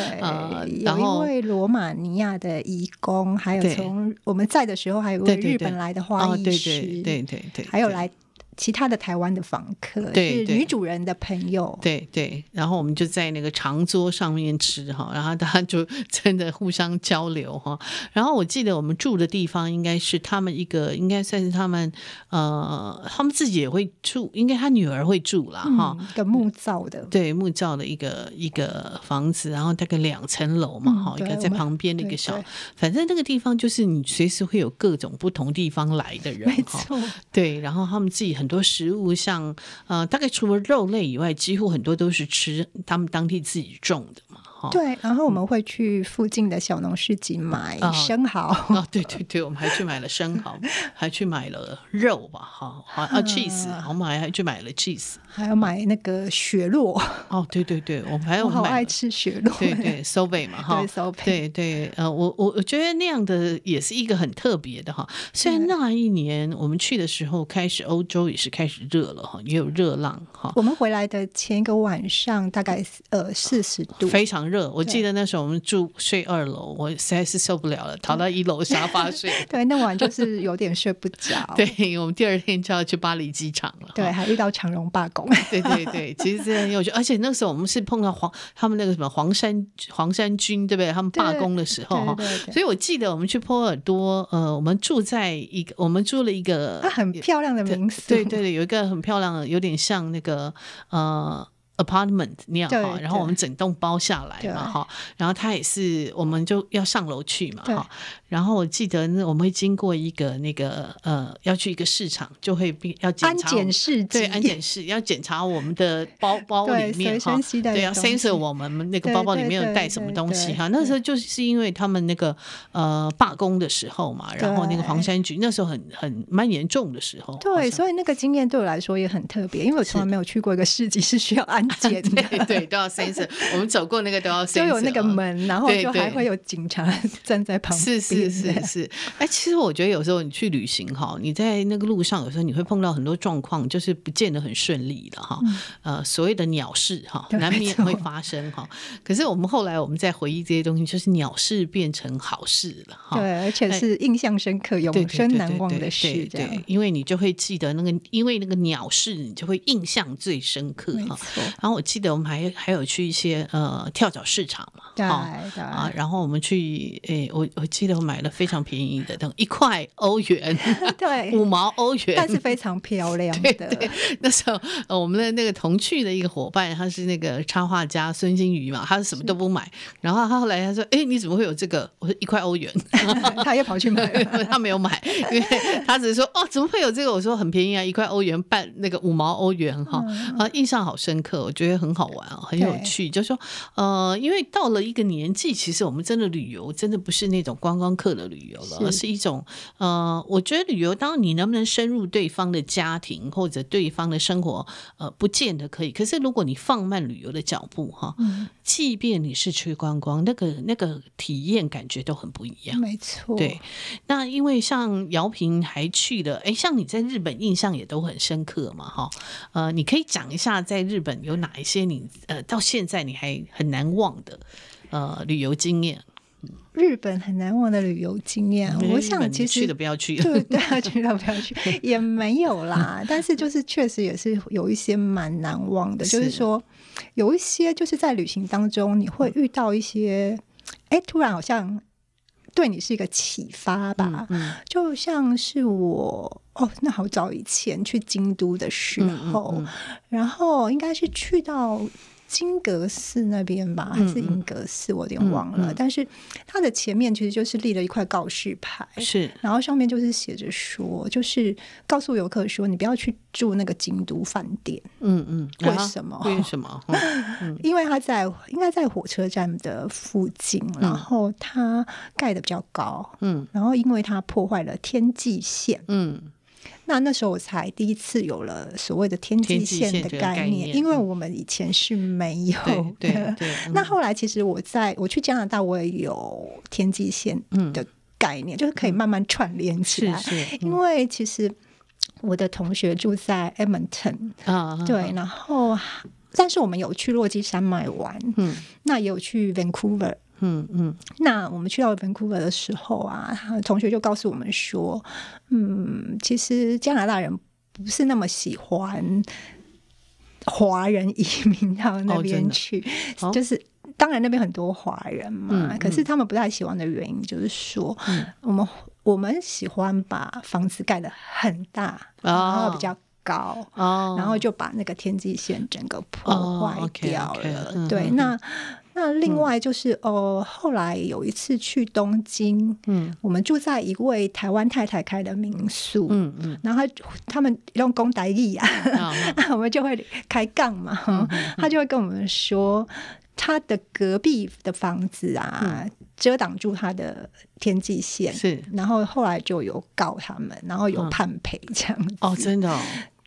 然后有一位罗马尼亚的移工，还有从我们在的时候还有位日本来的花艺师，对对对，还有来。其他的台湾的访客，对是女主人的朋友，对对，然后我们就在那个长桌上面吃哈，然后大家就真的互相交流哈。然后我记得我们住的地方应该是他们一个，应该算是他们呃，他们自己也会住，应该他女儿会住了哈，一个木造的，对木造的一个一个房子，然后大概两层楼嘛哈，一个在旁边的一个小，反正那个地方就是你随时会有各种不同地方来的人，没错，对，然后他们自己很。很多食物像呃，大概除了肉类以外，几乎很多都是吃他们当地自己种的。嘛。对，然后我们会去附近的小农市集买生蚝。哦，对对对，我们还去买了生蚝，<laughs> 还去买了肉吧，哈，啊，cheese，我们还还去买了 cheese，还要买那个雪落。哦，对对对，我们还有好爱吃雪落，对对，<laughs> sorbet 嘛，哈，对对，呃，我我我觉得那样的也是一个很特别的哈。虽然那一年我们去的时候，开始欧洲也是开始热了哈，也有热浪哈。我们回来的前一个晚上大概呃四十度，非常热。我记得那时候我们住睡二楼，我实在是受不了了，逃到一楼沙发睡。<laughs> 对，那晚就是有点睡不着。<laughs> 对，我们第二天就要去巴黎机场了。对，还遇到长荣罢工。对对对，<laughs> 其实真的很有趣，而且那时候我们是碰到黄他们那个什么黄山黄山军，对不对？他们罢工的时候哈，所以我记得我们去波尔多，呃，我们住在一个，我们住了一个，它很漂亮的民宿。对对对，有一个很漂亮的，有点像那个呃。Apartment 那样哈，然后我们整栋包下来嘛哈，然后他也是，我们就要上楼去嘛哈。然后我记得那我们会经过一个那个呃，要去一个市场，就会要检查安检室，对安检室要检查我们的包 <laughs> 包里面哈，对要 censor 我们那个包包里面有带什么东西哈。那时候就是因为他们那个呃罢工的时候嘛，然后那个黄山局那时候很很蛮严重的时候，对，所以那个经验对我来说也很特别，因为我从来没有去过一个市集是需要安检的，<laughs> 对对都要 censor，我们走过那个都要 <laughs> censor，就有那个门，然后就还会有警察站在旁边，是是。是 <laughs> 是是，哎，其实我觉得有时候你去旅行哈，你在那个路上有时候你会碰到很多状况，就是不见得很顺利的哈。呃，所谓的鸟事哈，难免会发生哈。可是我们后来我们在回忆这些东西，就是鸟事变成好事了哈。对，而且是印象深刻、永生难忘的事。对，因为你就会记得那个，因为那个鸟事，你就会印象最深刻哈。然后我记得我们还还有去一些呃跳蚤市场嘛，对啊，然后我们去，哎，我我记得我买了非常便宜的，等一块欧元，<laughs> 对，五毛欧元，但是非常漂亮的。<laughs> 对，对，那时候呃，我们的那个同去的一个伙伴，他是那个插画家孙金鱼嘛，他是什么都不买，然后他后来他说：“哎，你怎么会有这个？”我说：“一块欧元。<laughs> ”他也跑去买，他没有买，因为他只是说：“哦，怎么会有这个？”我说：“很便宜啊，一块欧元半那个五毛欧元哈。”啊，印象好深刻，我觉得很好玩啊，很有趣。就说呃，因为到了一个年纪，其实我们真的旅游，真的不是那种观光客的旅游了，而是一种呃，我觉得旅游，当你能不能深入对方的家庭或者对方的生活，呃，不见得可以。可是如果你放慢旅游的脚步，哈，嗯，即便你是去观光，那个那个体验感觉都很不一样。没错，对。那因为像姚平还去了，哎，像你在日本印象也都很深刻嘛，哈，呃，你可以讲一下在日本有哪一些你呃到现在你还很难忘的呃旅游经验。日本很难忘的旅游经验，嗯、我想其实去的不要去，对对，去的不要去，也没有啦。但是就是确实也是有一些蛮难忘的，是就是说有一些就是在旅行当中你会遇到一些，哎、嗯，突然好像对你是一个启发吧。嗯嗯、就像是我哦，那好早以前去京都的时候，然后应该是去到。金阁寺那边吧，还是银阁寺，我有点忘了。但是它的前面其实就是立了一块告示牌，是，然后上面就是写着说，就是告诉游客说，你不要去住那个京都饭店。嗯嗯，为什么？为什么？<laughs> 嗯、因为它在应该在火车站的附近，然后它盖的比较高，嗯，然后因为它破坏了天际线，嗯。那那时候我才第一次有了所谓的天际线的概念，因为我们以前是没有的。嗯、那后来其实我在我去加拿大，我也有天际线的概念，嗯、就是可以慢慢串联起来。是是嗯、因为其实我的同学住在 Edmonton 啊，对，然后但是我们有去落基山脉玩，嗯，那也有去 Vancouver。嗯嗯，那我们去到 Vancouver 的时候啊，同学就告诉我们说，嗯，其实加拿大人不是那么喜欢华人移民到那边去，哦、就是当然那边很多华人嘛，可是他们不太喜欢的原因就是说，嗯、我们我们喜欢把房子盖得很大，哦、然后比较高，哦、然后就把那个天际线整个破坏掉了。哦、okay, okay, 对，嗯、那。那另外就是，哦、嗯呃，后来有一次去东京，嗯，我们住在一位台湾太太开的民宿，嗯嗯，嗯然后他他们用公台语啊，嗯、<laughs> 我们就会开杠嘛，他就会跟我们说，他的隔壁的房子啊，嗯、遮挡住他的天际线，是，然后后来就有告他们，然后有判赔这样子，哦，真的、哦，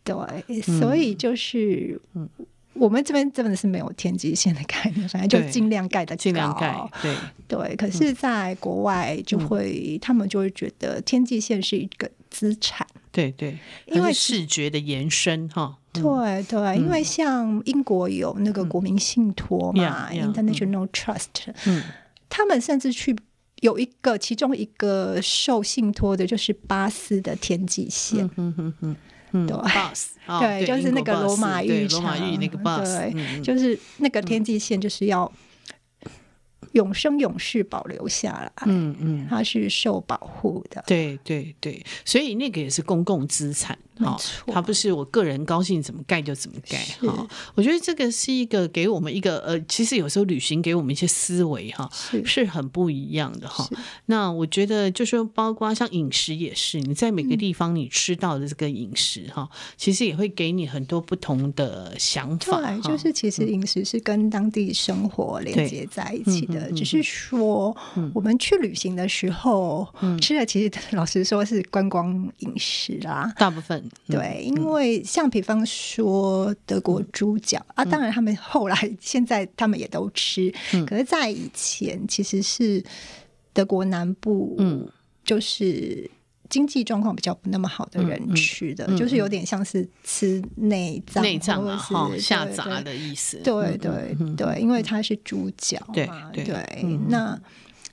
对，所以就是，嗯。我们这边真的是没有天际线的概念，反正就尽量盖的，尽量盖。对对，可是，在国外就会，他们就会觉得天际线是一个资产。对对，因为视觉的延伸哈。对对，因为像英国有那个国民信托嘛，International Trust，嗯，他们甚至去有一个其中一个受信托的就是巴斯的天际线。嗯嗯嗯。对，bus，<laughs> 对，就是那个罗马浴场，罗马浴那个 bus，对，就是那个天际线，就是要永生永世保留下来，嗯嗯，它是受保护的，对对对，所以那个也是公共资产。好，它不是我个人高兴怎么盖就怎么盖哈。我觉得这个是一个给我们一个呃，其实有时候旅行给我们一些思维哈，是。很不一样的哈。那我觉得就是说，包括像饮食也是，你在每个地方你吃到的这个饮食哈，其实也会给你很多不同的想法。对，就是其实饮食是跟当地生活连接在一起的，只是说我们去旅行的时候吃的，其实 <laughs> 老实说是观光饮食啦，大部分。对，因为像比方说德国猪脚、嗯、啊，当然他们后来现在他们也都吃，嗯、可是，在以前其实是德国南部，嗯，就是经济状况比较不那么好的人吃的，就是有点像是吃内脏，内脏或者是下杂的意思。对对对，因为它是猪脚嘛，对，对那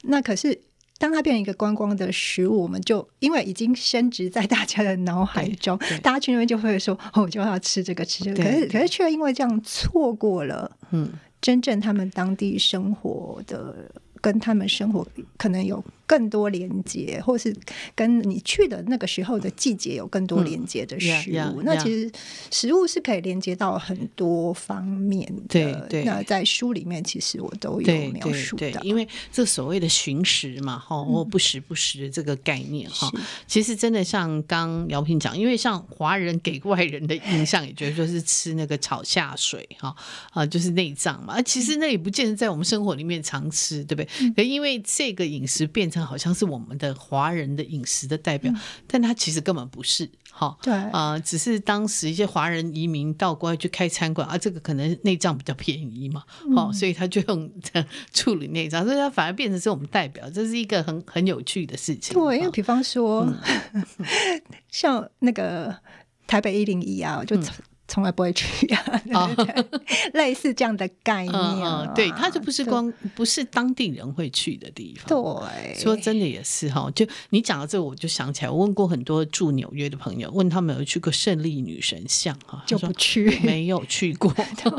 那可是。当它变成一个观光的食物，我们就因为已经升值在大家的脑海中，大家去那边就会说：“哦，我就要吃这个，吃这个。”可是，可是却因为这样错过了，嗯，真正他们当地生活的。跟他们生活可能有更多连接，或是跟你去的那个时候的季节有更多连接的食物。嗯、yeah, yeah, 那其实食物是可以连接到很多方面的。对对。那在书里面，其实我都有描述的。因为这所谓的寻食嘛，哈，或不时不食的这个概念，哈、嗯，其实真的像刚姚平讲，因为像华人给外人的印象也觉得就是吃那个炒下水，哈啊，就是内脏嘛。其实那也不见得在我们生活里面常吃，对不对？可因为这个饮食变成好像是我们的华人的饮食的代表，嗯、但它其实根本不是，哈，对。啊、呃，只是当时一些华人移民到国外去开餐馆啊，这个可能内脏比较便宜嘛，好、嗯，所以他就用处理内脏，所以他反而变成是我们代表，这是一个很很有趣的事情。对，因为比方说，嗯、<laughs> 像那个台北一零一啊，就。嗯从来不会去呀、啊，<laughs> 类似这样的概念、啊嗯。对，它就不是光不是当地人会去的地方。对，说真的也是哈。就你讲到这个，我就想起来，我问过很多住纽约的朋友，问他们有去过胜利女神像哈，就不去，没有去过。他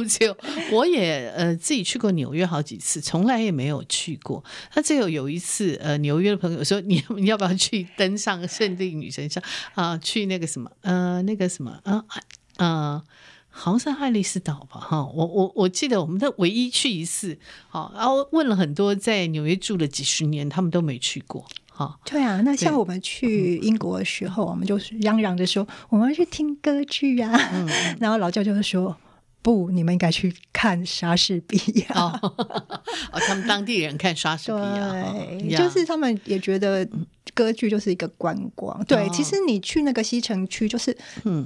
们只有我也呃自己去过纽约好几次，从来也没有去过。他只有有一次呃纽约的朋友说，你你要不要去登上胜利女神像啊、呃？去那个什么呃那个什么啊？呃嗯，好像是爱丽丝岛吧，哈，我我我记得我们的唯一去一次，好，然后问了很多在纽约住了几十年，他们都没去过，哈。对啊，那像我们去英国的时候，我们就是嚷嚷着说我们要去听歌剧啊，嗯、<laughs> 然后老教就说不，你们应该去看莎士比亚。哦，<laughs> 哦，他们当地人看莎士比亚，对，就是他们也觉得。歌剧就是一个观光，对，其实你去那个西城区，就是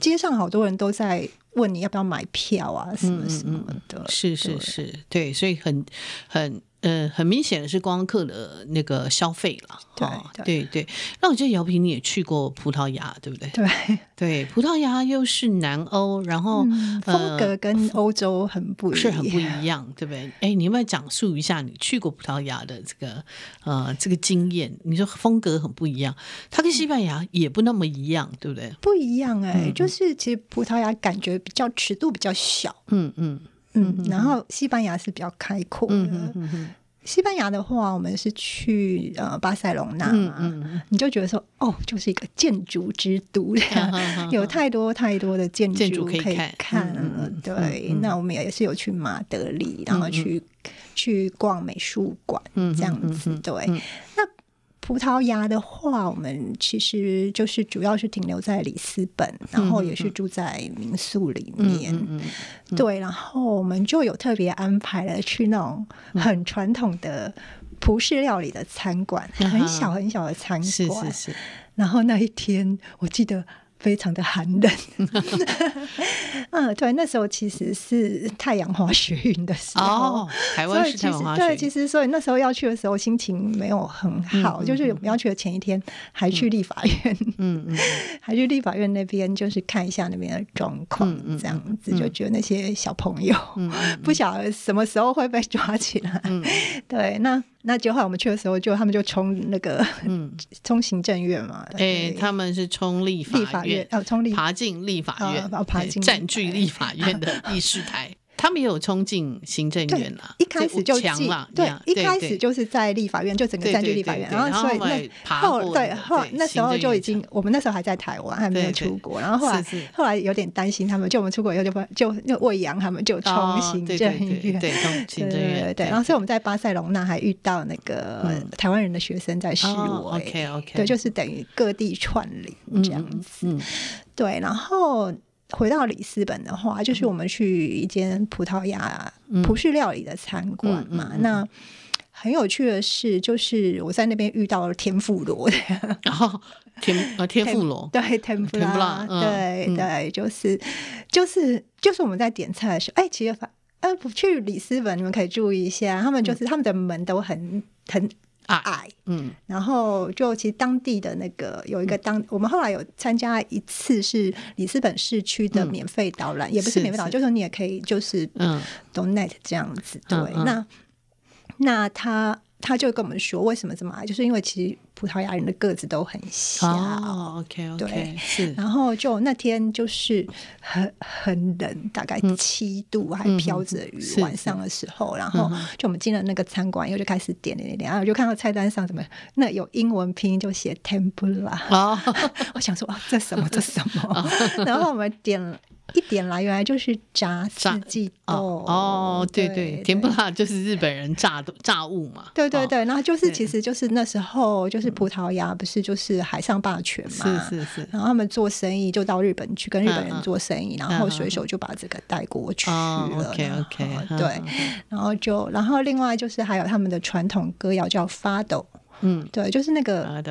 街上好多人都在问你要不要买票啊，什么什么的，是是是，对，所以很很。呃，很明显的是观光客的那个消费了，对对对。那我记得姚平你也去过葡萄牙，对不对？对对，葡萄牙又是南欧，然后、嗯、风格跟欧洲很不一样，是很不一样，对不对？哎，你有没有讲述一下你去过葡萄牙的这个呃这个经验？你说风格很不一样，它跟西班牙也不那么一样，对不对？不一样哎、欸嗯，就是其实葡萄牙感觉比较尺度比较小，嗯嗯。嗯，然后西班牙是比较开阔的。嗯嗯嗯。西班牙的话，我们是去呃巴塞隆纳嘛，嗯嗯，你就觉得说，哦，就是一个建筑之都，<laughs> 嗯、有太多太多的建筑可以看。了。对，那我们也是有去马德里，然后去、嗯、去逛美术馆，这样子。对，那。葡萄牙的话，我们其实就是主要是停留在里斯本，然后也是住在民宿里面。嗯嗯嗯、对，然后我们就有特别安排了去那种很传统的葡式料理的餐馆，嗯、很小很小的餐馆。是是是。然后那一天，我记得。非常的寒冷，<laughs> 嗯，对，那时候其实是太阳花学运的时候，哦、台湾是太阳花学运。对，其实所以那时候要去的时候心情没有很好，嗯、就是我们要去的前一天还去立法院，嗯嗯，<laughs> 还去立法院那边就是看一下那边的状况，这样子、嗯、就觉得那些小朋友、嗯、<laughs> 不晓得什么时候会被抓起来，嗯、对，那。那就后来我们去的时候，就他们就冲那个，嗯，<laughs> 冲行政院嘛。哎、欸，他们是冲立法院，立法院哦，冲立爬进立法院，哦、爬进占据立法院的议事台。他们也有冲进行政院啦，一开始就强了，对，一开始就是在立法院，就整个占据立法院，然后所以那后对后那时候就已经，我们那时候还在台湾，还没有出国，然后后来后来有点担心他们，就我们出国以后就就就喂养他们，就冲行政院，对对对对，然后所以我们在巴塞隆那还遇到那个台湾人的学生在示威，OK OK，对，就是等于各地串联这样子，对，然后。回到里斯本的话，就是我们去一间葡萄牙葡式料理的餐馆嘛。那很有趣的是，就是我在那边遇到了天妇罗的，<laughs> 然后天呃天妇罗对天妇罗对对，就是就是就是我们在点菜的时候，哎，其实呃去里斯本你们可以注意一下，他们就是他们的门都很很。矮，嗯，然后就其实当地的那个有一个当，我们后来有参加一次是里斯本市区的免费导览，也不是免费导览，就是你也可以就是嗯，donate 这样子，对，那那他。他就跟我们说，为什么这么爱，就是因为其实葡萄牙人的个子都很小。哦，OK OK，对，是。然后就那天就是很很冷，大概七度，还飘着雨。晚上的时候，然后就我们进了那个餐馆，以后就开始点点点，然后就看到菜单上什么，那有英文拼音就写 tempura。哦，<laughs> 我想说啊，这什么这什么？<laughs> 然后我们点了。一点来，原来就是炸四季豆哦，对对，甜不辣就是日本人炸的炸物嘛。对对对，然后就是其实就是那时候就是葡萄牙不是就是海上霸权嘛，是是是，然后他们做生意就到日本去跟日本人做生意，然后随手就把这个带过去了。OK OK，对，然后就然后另外就是还有他们的传统歌谣叫 Fado。嗯，对，就是那个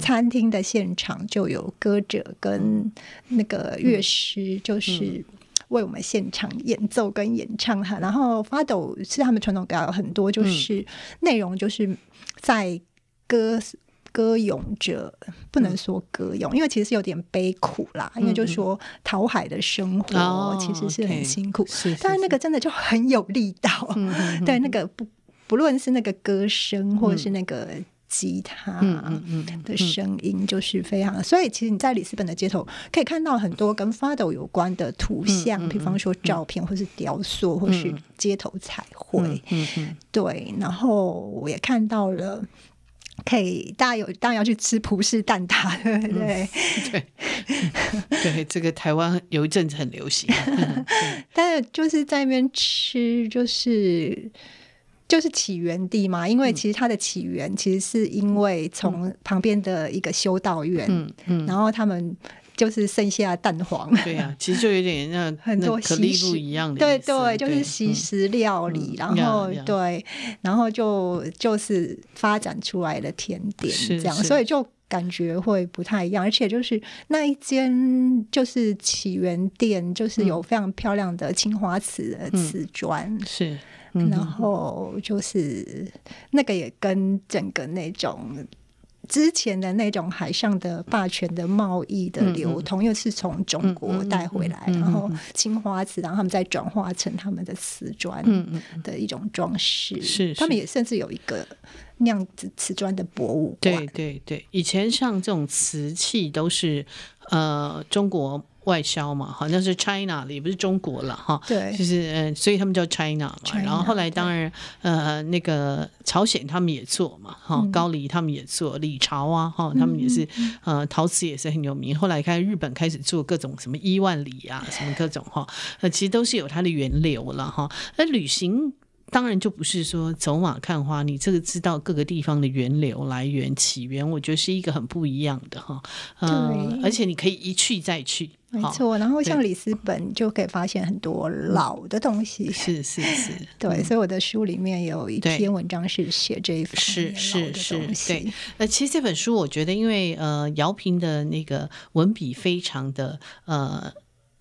餐厅的现场就有歌者跟那个乐师，就是为我们现场演奏跟演唱哈。然后 Fado 是他们传统歌谣，有很多就是内容就是在歌歌咏者，不能说歌咏，嗯、因为其实是有点悲苦啦。嗯、因为就说讨海的生活其实是很辛苦，但是那个真的就很有力道。<laughs> 对，那个不不论是那个歌声，或者是那个吉他的声音，就是非常。所以其实你在里斯本的街头可以看到很多跟 Fado 有关的图像，嗯、比方说照片，或是雕塑，或是街头彩绘。嗯嗯嗯、对，然后我也看到了。可以，大家有当然要去吃葡式蛋挞，对不对？嗯、对，<laughs> 对，这个台湾有一阵子很流行，<laughs> 但是就是在那边吃，就是就是起源地嘛，因为其实它的起源其实是因为从旁边的一个修道院，嗯嗯，然后他们。就是剩下蛋黄，对呀、啊，其实就有点像 <laughs> 很多可丽露一样的，对对，就是西式料理，然后对，然后就就是发展出来的甜点这样，所以就感觉会不太一样，而且就是那一间就是起源店，就是有非常漂亮的青花瓷的瓷砖，是，然后就是那个也跟整个那种。之前的那种海上的霸权的贸易的流通，又是从中国带回来，然后青花瓷，然后他们再转化成他们的瓷砖的一种装饰。是，他们也甚至有一个那样子瓷砖的博物馆。对对对，以前像这种瓷器都是呃中国。外销嘛，好像是 China 也不是中国了哈。对，就是嗯，所以他们叫 China 嘛。China, 然后后来当然呃，那个朝鲜他们也做嘛，哈、嗯，高丽他们也做，李朝啊，哈，他们也是、嗯、呃，陶瓷也是很有名。后来看日本开始做各种什么伊万里啊，什么各种哈，呃，其实都是有它的源流了哈。那旅行。当然就不是说走马看花，你这个知道各个地方的源流来源起源，我觉得是一个很不一样的哈。嗯，对而且你可以一去再去，没错。然后像里斯本就可以发现很多老的东西，是是是，<laughs> 对。所以我的书里面有一篇文章是写这一方面是是是，对。呃，其实这本书我觉得，因为呃，姚平的那个文笔非常的呃。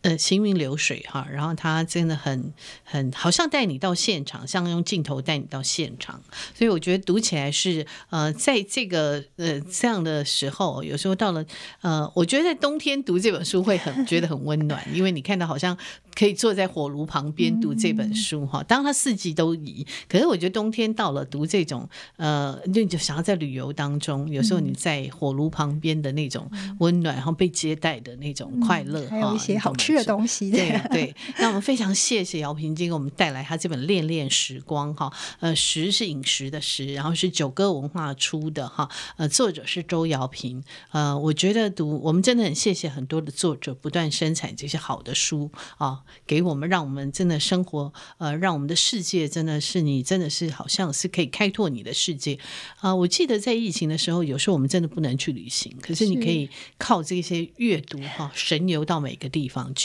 呃，行云流水哈，然后他真的很很好像带你到现场，像用镜头带你到现场，所以我觉得读起来是呃，在这个呃这样的时候，有时候到了呃，我觉得在冬天读这本书会很觉得很温暖，因为你看到好像。可以坐在火炉旁边读这本书哈，当然它四季都宜。可是我觉得冬天到了，读这种呃，就就想要在旅游当中，有时候你在火炉旁边的那种温暖，然后被接待的那种快乐，还有一些好吃的东西。对对，<laughs> 那我们非常谢谢姚平今天给我们带来他这本《恋恋时光》哈，呃，食是饮食的食，然后是九歌文化出的哈，呃，作者是周姚平。呃，我觉得读我们真的很谢谢很多的作者不断生产这些好的书啊。给我们，让我们真的生活，呃，让我们的世界真的是你，真的是好像是可以开拓你的世界啊，呃！我记得在疫情的时候，有时候我们真的不能去旅行，可是你可以靠这些阅读哈，神游到每个地方去。